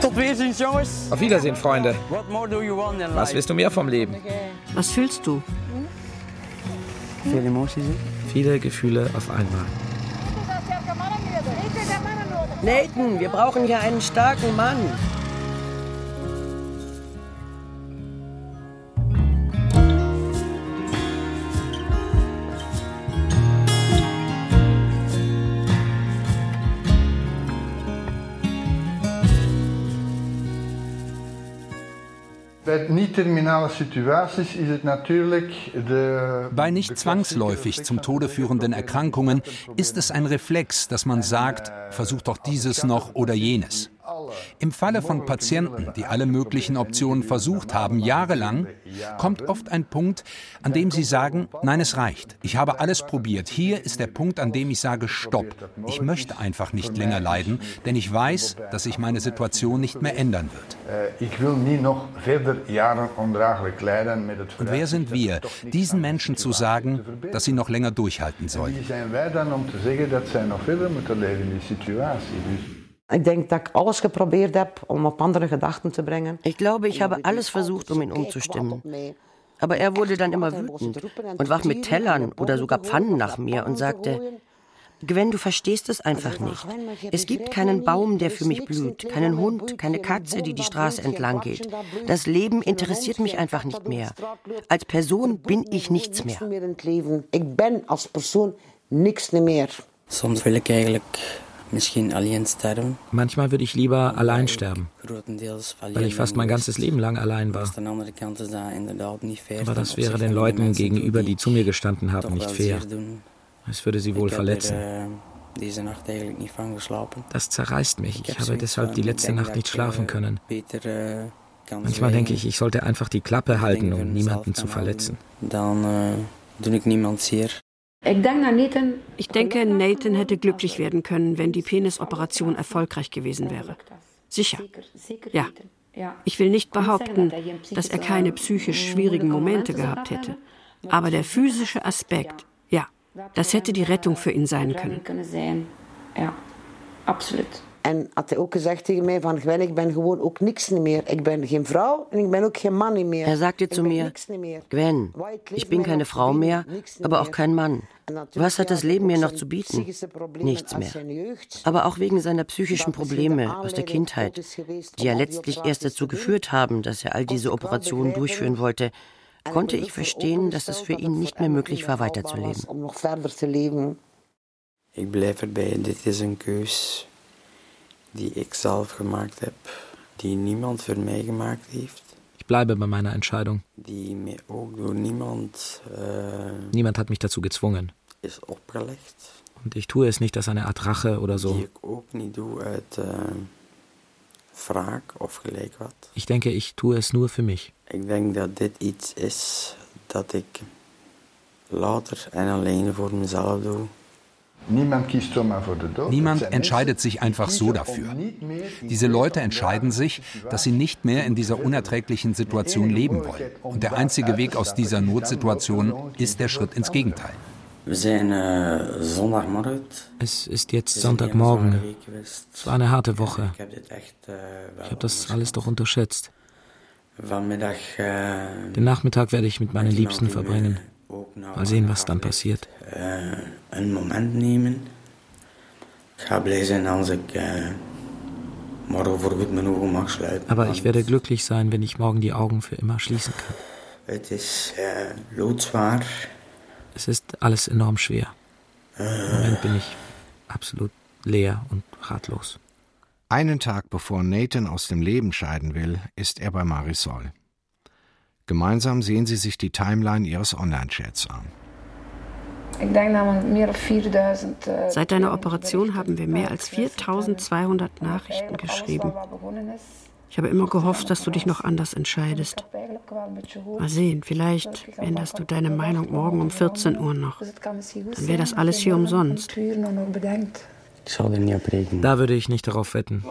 Tot weerziens, jongens. Auf Wiedersehen, Freunde. What more do you want in Was willst du mehr vom Leben? Was fühlst du? Veel emoties, hè? Viele Gefühle auf einmal. Nathan, wir brauchen hier einen starken Mann. Bei nicht zwangsläufig zum Tode führenden Erkrankungen ist es ein Reflex, dass man sagt, versuch doch dieses noch oder jenes. Im Falle von Patienten, die alle möglichen Optionen versucht haben, jahrelang, kommt oft ein Punkt, an dem sie sagen, nein, es reicht. Ich habe alles probiert. Hier ist der Punkt, an dem ich sage, stopp. Ich möchte einfach nicht länger leiden, denn ich weiß, dass sich meine Situation nicht mehr ändern wird. Eh, ik wil niet nog verder jaren ondraaglijk lijden met het Und wer sind wir, diesen Menschen zu sagen, dass sie noch länger durchhalten sollen? Wie zijn wij dan om te zeggen dat zij nog verder moeten leven in die situatie? Dus Ik denk dat ik alles geprobeerd heb om op andere gedachten te brengen. Ich glaube, ich habe alles versucht, um ihn umzustimmen. Aber er wurde dann immer wütend und warf mit Tellern oder sogar Pfannen nach mir und sagte, Gwen, du verstehst es einfach nicht. Es gibt keinen Baum, der für mich blüht, keinen Hund, keine Katze, die die Straße entlang geht. Das Leben interessiert mich einfach nicht mehr. Als Person bin ich nichts mehr. meer in het leven. Ik ben als persoon niks meer. Soms wil ik eigenlijk misschien alleen sterven. Manchmal würde ich lieber allein sterben, weil ich fast mein ganzes Leben lang allein war. Aber das wäre den Leuten gegenüber, die zu mir gestanden haben, nicht fair. Es würde sie wohl verletzen. er, eh. Das zerreißt mich. Ich habe deshalb die letzte Nacht nicht schlafen eh, können. Kan Manchmal denke ich, ich sollte einfach die Klappe halten, um niemanden zu verletzen. Dan uh, doe ik niemand zeer. Ich denke, Nathan hätte glücklich werden können, wenn die Penisoperation erfolgreich gewesen wäre. Sicher. Ja. Ich will nicht behaupten, dass er keine psychisch schwierigen Momente gehabt hätte. Aber der physische Aspekt, ja, das hätte die Rettung für ihn sein können. Ja, absoluut. En had hij ook gezegd tegen mij van Gwen, ik ben gewoon ook niks niet meer. Ik ben geen vrouw en ik ben ook geen man niet meer. Er sagte zu mir. Gwen, ich bin keine Frau mehr, aber auch kein Mann. Was hat das Leben mir noch zu bieten? Nichts mehr. Aber auch wegen seiner psychischen Probleme aus der Kindheit, die ja letztlich erst dazu geführt haben, dass er all diese Operationen durchführen wollte, konnte ich verstehen, dass es für ihn nicht mehr möglich war, weiterzuleben. Om nog verder te leven. Ik blijf erbij, dit is een keus die ik zelf gemaakt heb, die niemand voor mij gemaakt heeft, Ich bleibe bei meiner Entscheidung. die mij ook door niemand uh, Niemand hat mich dazu gezwungen. is opgelegd, Und ich tue es nicht als eine Art Rache oder die so. ik ook niet doe uit uh, Ich denke, ich tue es nur für mich. Ich denke, dass dit iets is dat ik later en alleen voor mezelf doe. Niemand entscheidet sich einfach so dafür. Diese Leute entscheiden sich, dass sie nicht mehr in dieser unerträglichen Situation leben wollen. Und der einzige Weg aus dieser Notsituation ist der Schritt ins Gegenteil. Äh. Es ist jetzt Sonntagmorgen. Es war eine harte Woche. Ich habe das alles doch unterschätzt. Den Nachmittag werde ich mit meinen Liebsten verbringen. Mal sehen, was dann passiert. Einen Moment nehmen. Ich blij zijn als ik morgen voorgoed mijn ogen mag sluiten. Aber ich werde glücklich sein, wenn ich morgen die Augen für immer schließen kann. Het is uh, loodzwaar. Es ist alles enorm schwer. Im Moment bin ich absolut leer und ratlos. Einen Tag bevor Nathan aus dem Leben scheiden will, ist er bei Marisol. Gemeinsam sehen sie sich die Timeline ihres Online-Chats an. Seit deiner Operation haben wir mehr als 4200 Nachrichten geschrieben. Ich habe immer gehofft, dass du dich noch anders entscheidest. Mal sehen, vielleicht änderst du deine Meinung morgen um 14 Uhr noch. Dann wäre das alles hier umsonst. Da würde ich nicht darauf wetten.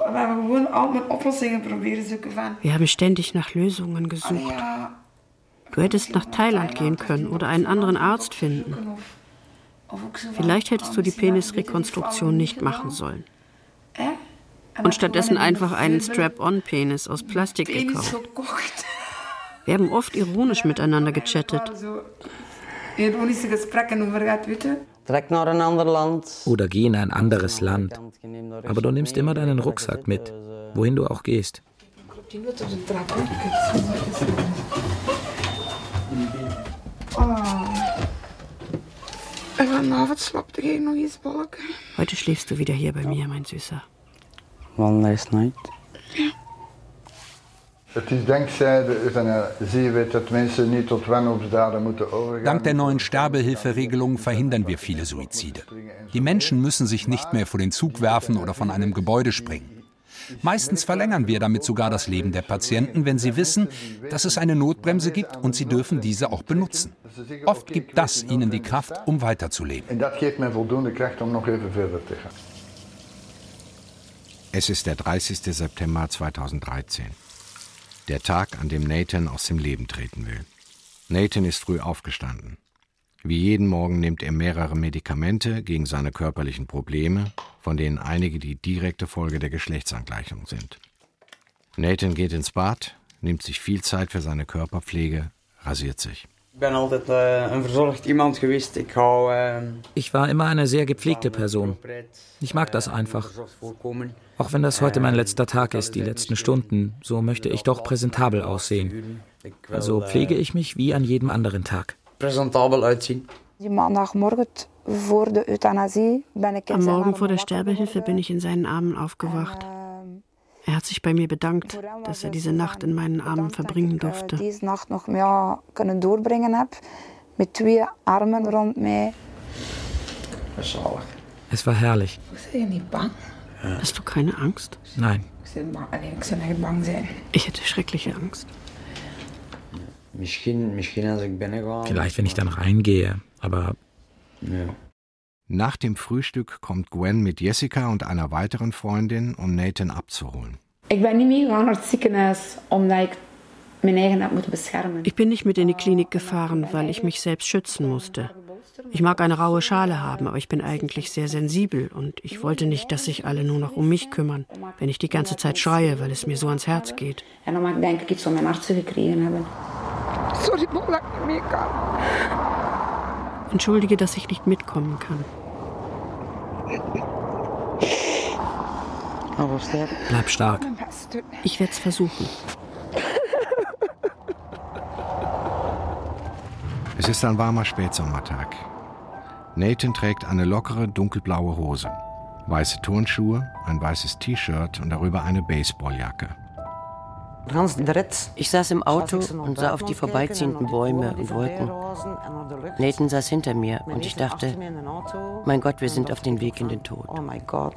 Wir haben ständig nach Lösungen gesucht. Du hättest nach Thailand gehen können oder einen anderen Arzt finden. Vielleicht hättest du die Penisrekonstruktion nicht machen sollen. Und stattdessen einfach einen Strap-on-Penis aus Plastik gekauft. Wir haben oft ironisch miteinander gechattet. Land. Oder geh in ein anderes Land. Aber du nimmst immer deinen Rucksack mit, wohin du auch gehst. Heute schläfst du wieder hier bei mir, mein Süßer. One last night. Het is dankzij de euthanasie weet dat mensen niet tot wanhoopsdaden moeten overgaan. Dank der neuen Sterbehilferegelung verhindern wir viele Suizide. Die Menschen müssen sich nicht mehr vor den Zug werfen oder von einem Gebäude springen. Meistens verlängern wir damit sogar das Leben der Patienten, wenn sie wissen, dass es eine Notbremse gibt und sie dürfen diese auch benutzen. Oft gibt das ihnen die Kraft, um weiterzuleben. Voldoende even verder. Es ist der 30. September 2013. Der Tag, an dem Nathan aus dem Leben treten will. Nathan ist früh aufgestanden. Wie jeden Morgen nimmt er mehrere Medikamente gegen seine körperlichen Probleme, von denen einige die direkte Folge der Geschlechtsangleichung sind. Nathan geht ins Bad, nimmt sich viel Zeit für seine Körperpflege, rasiert sich. Ik ben altijd uh, een verzorgd iemand geweest. Ik hou. Uh, Ich war immer eine sehr gepflegte Person. Ich mag das einfach. Auch wenn das heute mein letzter Tag ist, die letzten Stunden, so möchte ich doch präsentabel aussehen. Also pflege ich mich wie an jedem anderen Tag. Presentabel uitzien. Die maandagmorgen voor de euthanasie ben ik in Am zijn Morgen vor der Sterbehilfe bin ich in seinen Armen aufgewacht. Er hat sich bei mir bedankt, dass er diese Nacht in meinen Armen verbringen geworden, durfte. eh, deze nacht nog ja, kunnen doorbrengen heb. Met twee armen rond mij. Zalig. Es war herrlich. Ben je niet bang? Hast du keine Angst? Nein. Ich hätte schreckliche Angst. Misschien, misschien als ik binnenga. Vielleicht wenn ich dann reingehe, aber Ja. Nach dem Frühstück kommt Gwen mit Jessica und einer weiteren Freundin, um Nathan abzuholen. Ich bin nicht mit in die Klinik gefahren, weil ich mich selbst schützen musste. Ich mag eine raue Schale haben, aber ich bin eigentlich sehr sensibel und ich wollte nicht, dass sich alle nur noch um mich kümmern, wenn ich die ganze Zeit schreie, weil es mir so ans Herz geht. Entschuldige, dass ich nicht mitkommen kann. Bleib stark. Ich werde es versuchen. Es ist ein warmer Spätsommertag. Nathan trägt eine lockere dunkelblaue Hose, weiße Turnschuhe, ein weißes T-Shirt und darüber eine Baseballjacke. Ich saß im Auto und sah auf die vorbeiziehenden Bäume und Wolken. Nathan saß hinter mir und ich dachte, mein Gott, wir sind auf dem Weg in den Tod. Oh?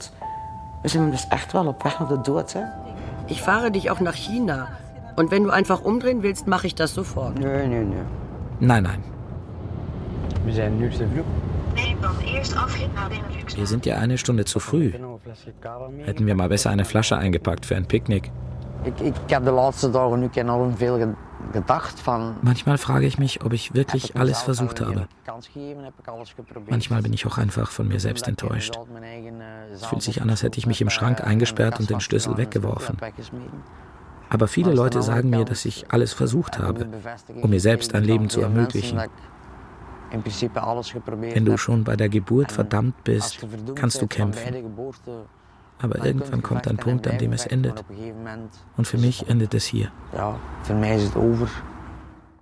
Ich fahre dich auch nach China. Und wenn du einfach umdrehen willst, mache ich das sofort. Nein. Nein, nein. Wir sind nu te vroeg. Wir sind ja eine Stunde zu früh. Hätten wir mal besser eine Flasche eingepackt für ein Picknick. Ich, ich habe die letzten Tage nu enorm viel gedacht von. Manchmal frage ich mich, ob ich wirklich alles versucht habe. Manchmal bin ich auch einfach von mir selbst enttäuscht. Es fühlt sich an, als hätte ich mich im Schrank eingesperrt und den Schlüssel weggeworfen. Aber viele Leute sagen mir, dass ich alles versucht habe, um mir selbst ein Leben zu ermöglichen. Wenn du schon bei der Geburt verdammt bist, kannst du kämpfen. Aber irgendwann kommt ein Punkt, an dem es endet. Und für mich endet es hier. Ja, für mich ist es over.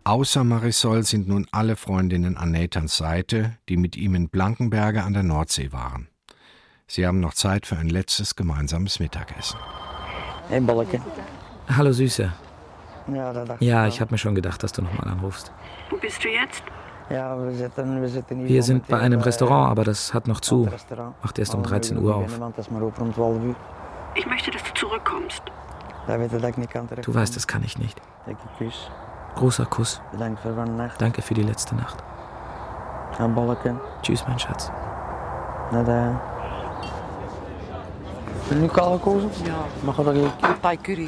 Außer Marisol sind nun alle Freundinnen an Nathans Seite, die mit ihm in Blankenberge an der Nordsee waren. Sie haben noch Zeit für ein letztes gemeinsames Mittagessen. Hey. Hallo Süße. Ja, ich habe mir schon gedacht, dass du nochmal anrufst. Wo bist du jetzt? Wir sind bei einem eh, Restaurant, aber das hat noch zu. Macht erst um Maar 13 we Uhr auf. Want het is maar open om 12 uur. Ich möchte, dass du zurückkommst. Du weißt, das kann ich nicht. Großer Kuss. Danke für die letzte Nacht. Tschüss, mein Schatz.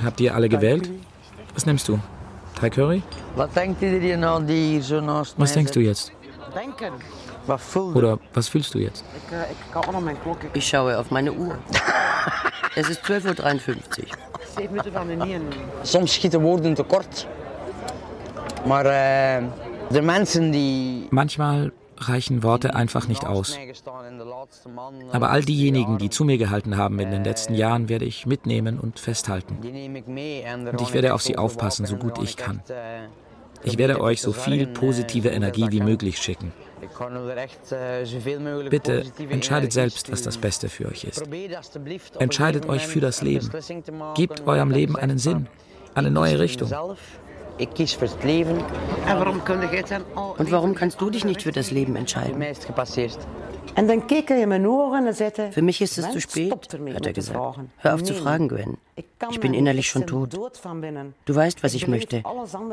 Habt ihr alle gewählt? Was nimmst du? Thai Curry? Wat denkt iedereen nou die hier zo naast Was denkst du jetzt? Denken. Wat voel je? Oder was fühlst du jetzt? Ik, uh, ik kan ook nog mijn klok. Ik Ich schaue auf meine Uhr. Es ist 12.53 Uhr. zeven minuten van de niet. Soms schieten woorden tekort. Maar eh, de mensen die... Manchmal reichen Worte einfach nicht aus. Aber all diejenigen, die zu mir gehalten haben in den letzten Jahren, werde ich mitnehmen und festhalten. Und ich werde auf sie aufpassen, so gut ich kann. Ich werde euch so viel positive Energie wie möglich schicken. Bitte entscheidet selbst, was das. Beste für euch ist. Entscheidet euch für das Leben. Gebt eurem Leben einen Sinn, eine neue Richtung. Ik kies voor het leven. En waarom kun jij dan al... Und warum kannst du dich nicht für das Leben Voor entscheiden? Für mich ist es "Mens, zu spät, hat er gesagt. vragen. Hör auf zu fragen, Gwen. Ich bin me innerlich schon tot. Du weißt, was Ik ich möchte.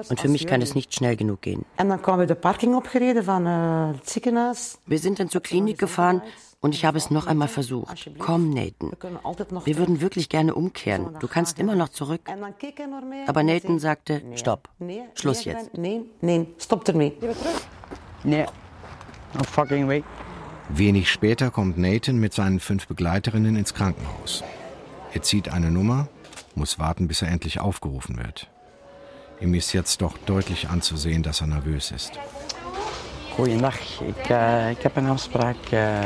Und für mich kann es nicht schnell genug gehen. En dan kwamen we de parking opgereden van eh, het ziekenhuis. Wir sind dann zur Klinik gefahren und ich habe es noch einmal versucht. Komm, Nathan. Wir würden wirklich gerne umkehren. Du kannst immer noch zurück. Aber Nathan sagte, stopp. Schluss jetzt. Wenig später kommt Nathan mit seinen fünf Begleiterinnen ins Krankenhaus. Er zieht eine Nummer, muss warten, bis er endlich aufgerufen wird. Ihm ist jetzt doch deutlich anzusehen, dass er nervös ist. Goeiedag, ik, eh, ik heb een afspraak. eh,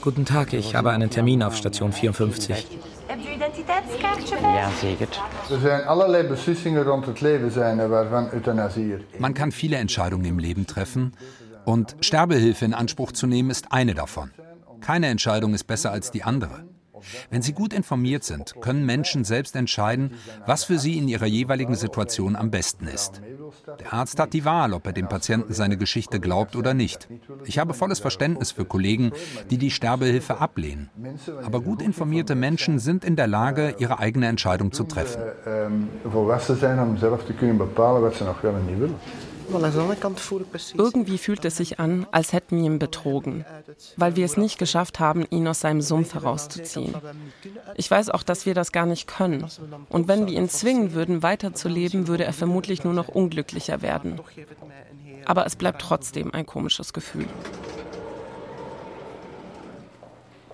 Guten Tag, ich habe einen Termin auf Station 54. Hebt u identiteitskaartje ja, zeker. Er zijn allerlei beslissingen rond het leven zijn er waarvan euthanasie er Man kann viele Entscheidungen im Leben treffen und Sterbehilfe in Anspruch zu nehmen ist eine davon. Keine Entscheidung ist besser als die andere. Wenn Sie gut informiert sind, können Menschen selbst entscheiden, was für sie in ihrer jeweiligen Situation am besten ist. Der Arzt hat die Wahl, ob er dem Patienten seine Geschichte glaubt oder nicht. Ich habe volles Verständnis für Kollegen, die die Sterbehilfe ablehnen. Aber gut informierte Menschen sind in der Lage, ihre eigene Entscheidung zu treffen. niet willen. Irgendwie fühlt es sich an, als hätten wir ihn betrogen, weil wir es nicht geschafft haben, ihn aus seinem Sumpf herauszuziehen. Ich weiß auch, dass wir das gar nicht können. Und wenn wir ihn zwingen würden, weiterzuleben, würde er vermutlich nur noch unglücklicher werden. Aber es bleibt trotzdem ein komisches Gefühl.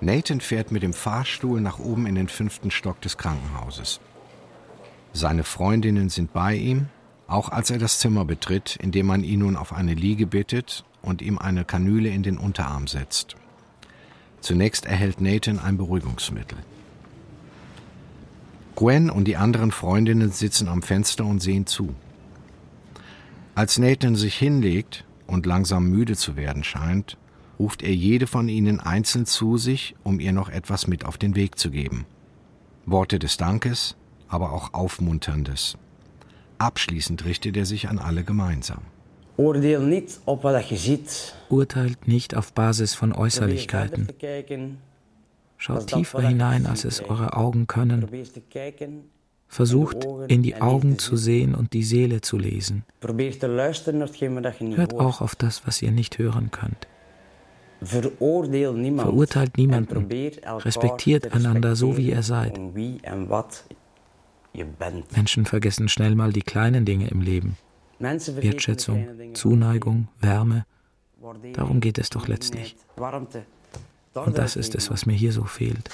Nathan fährt mit dem Fahrstuhl nach oben in den fünften Stock des Krankenhauses. Seine Freundinnen sind bei ihm, auch als er das Zimmer betritt, in dem man ihn nun auf eine Liege bittet und ihm eine Kanüle in den Unterarm setzt. Zunächst erhält Nathan ein Beruhigungsmittel. Gwen und die anderen Freundinnen sitzen am Fenster und sehen zu. Als Nathan sich hinlegt und langsam müde zu werden scheint, ruft er jede von ihnen einzeln zu sich, um ihr noch etwas mit auf den Weg zu geben. Worte des Dankes, aber auch Aufmunterndes. Abschließend richtet er sich an alle gemeinsam. Urteilt nicht auf Basis von Äußerlichkeiten. Schaut tiefer hinein, als es eure Augen können. Versucht, in die Augen zu sehen und die Seele zu lesen. Hört auch auf das, was ihr nicht hören könnt. Verurteilt niemanden. Respektiert einander so, wie ihr seid. Menschen vergessen schnell mal die kleinen Dinge im Leben. Wertschätzung, Zuneigung, Wärme. Darum geht es doch letztlich. Und das ist es, was mir hier so fehlt.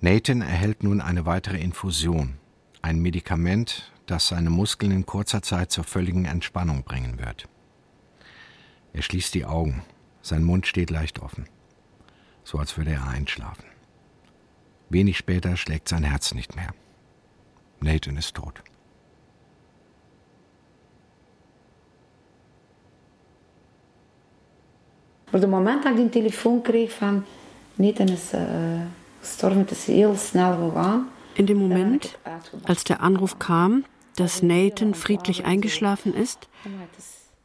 Nathan erhält nun eine weitere Infusion, ein Medikament, das seine Muskeln in kurzer Zeit zur völligen Entspannung bringen wird. Er schließt die Augen, sein Mund steht leicht offen, so als würde er einschlafen. Wenig später schlägt sein Herz nicht mehr. Nathan ist tot. Op het moment dat ik die telefoon kreeg van Nathan is uh, gestorven, het is heel snel gegaan. In dem Moment, als der Anruf kam, dass Nathan friedlich eingeschlafen ist,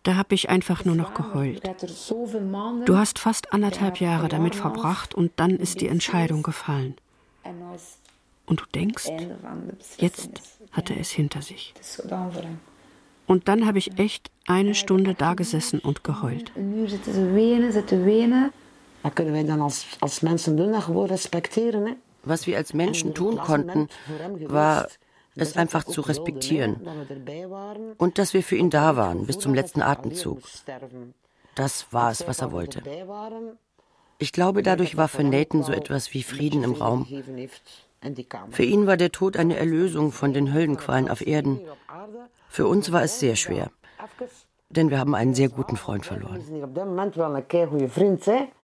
da habe ich einfach nur noch geheult. Du hast fast anderthalb Jahre damit verbracht und dann ist die Entscheidung gefallen. Und du denkst, jetzt hat er es hinter sich. Und dann habe ich echt eine Stunde da gesessen und geheult. Was wir als Menschen tun konnten, war es einfach zu respektieren. Und dass wir für ihn da waren, bis zum letzten Atemzug. Das war es, was er wollte. Ich glaube, dadurch war für Nathan so etwas wie Frieden im Raum. Für ihn war der Tod eine Erlösung von den Höllenqualen auf Erden. Für uns war es sehr schwer, denn wir haben einen sehr guten Freund verloren.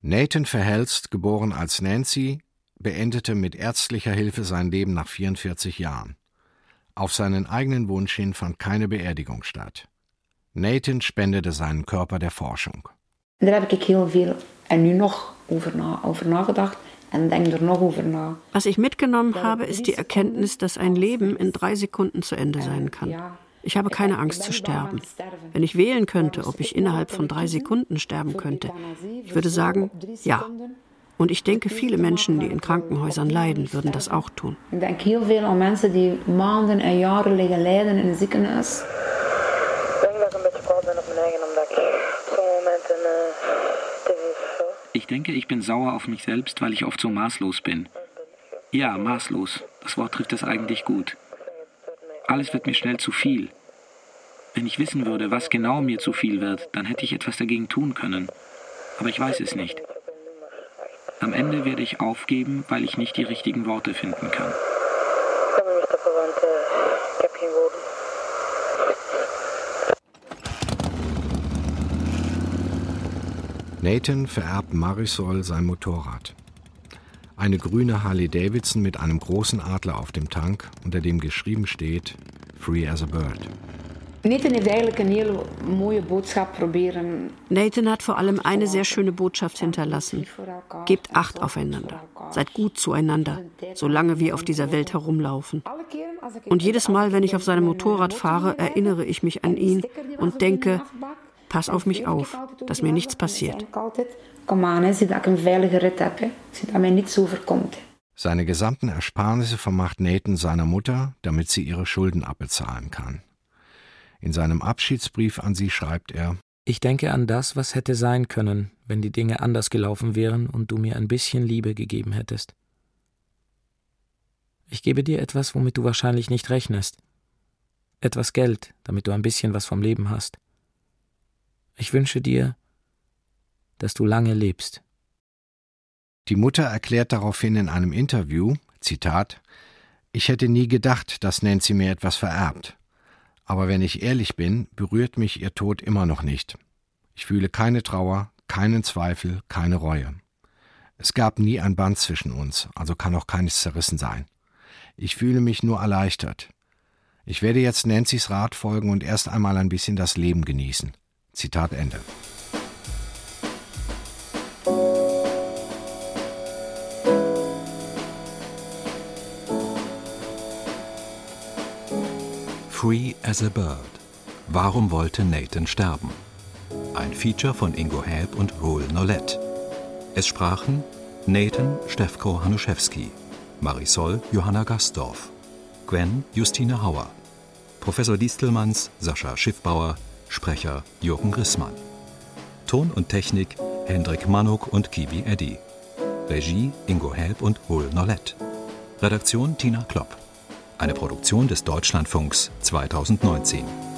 Nathan Verhelst, geboren als Nancy, beendete mit ärztlicher Hilfe sein Leben nach 44 Jahren. Auf seinen eigenen Wunsch hin fand keine Beerdigung statt. Nathan spendete seinen Körper der Forschung. Daar heb ik heel veel en nu nog over, na, over nagedacht. Was ich mitgenommen habe, ist die Erkenntnis, dass ein Leben in drei Sekunden zu Ende sein kann. Ich habe keine Angst zu sterben. Wenn ich wählen könnte, ob ich innerhalb von drei Sekunden sterben könnte, ich würde sagen, ja. Und ich denke, viele Menschen, die in Krankenhäusern leiden, würden das auch tun. Ich denke heel veel mensen die maanden en jaren liggen lijden in een Ich denke, ich bin sauer auf mich selbst, weil ich oft so maßlos bin. Ja, maßlos. Das Wort trifft es eigentlich gut. Alles wird mir schnell zu viel. Wenn ich wissen würde, was genau mir zu viel wird, dann hätte ich etwas dagegen tun können. Aber ich weiß es nicht. Am Ende werde ich aufgeben, weil ich nicht die richtigen Worte finden kann. Nathan vererbt Marisol sein Motorrad. Eine grüne Harley Davidson mit einem großen Adler auf dem Tank, unter dem geschrieben steht Free as a Bird. Nathan hat vor allem eine sehr schöne Botschaft hinterlassen. Gebt Acht aufeinander. Seid gut zueinander, solange wir auf dieser Welt herumlaufen. Und jedes Mal, wenn ich auf seinem Motorrad fahre, erinnere ich mich an ihn und denke, pass auf mich auf, dass mir nichts passiert. Seine gesamten Ersparnisse vermacht Nathan seiner Mutter, damit sie ihre Schulden abbezahlen kann. In seinem Abschiedsbrief an sie schreibt er Ich denke an das, was hätte sein können, wenn die Dinge anders gelaufen wären und du mir ein bisschen Liebe gegeben hättest. Ich gebe dir etwas, womit du wahrscheinlich nicht rechnest. Etwas Geld, damit du ein bisschen was vom Leben hast. Ich wünsche dir, dass du lange lebst. Die Mutter erklärt daraufhin in einem Interview, Zitat, ich hätte nie gedacht, dass Nancy mir etwas vererbt. Aber wenn ich ehrlich bin, berührt mich ihr Tod immer noch nicht. Ich fühle keine Trauer, keinen Zweifel, keine Reue. Es gab nie ein Band zwischen uns, also kann auch keines zerrissen sein. Ich fühle mich nur erleichtert. Ich werde jetzt Nancy's Rat folgen und erst einmal ein bisschen das Leben genießen. Zitat Ende. Free as a Bird. Warum wollte Nathan sterben? Ein Feature von Ingo Häb und Roel Nollet. Es sprachen Nathan Stefko Hanuszewski, Marisol Johanna Gastorf, Gwen Justine Hauer. Professor Distelmanns Sascha Schiffbauer. Sprecher Jürgen Rissmann. Ton und Technik Hendrik Manuk und Kibi Eddy. Regie Ingo Helb und Hul Nollett. Redaktion Tina Klopp. Eine Produktion des Deutschlandfunks 2019.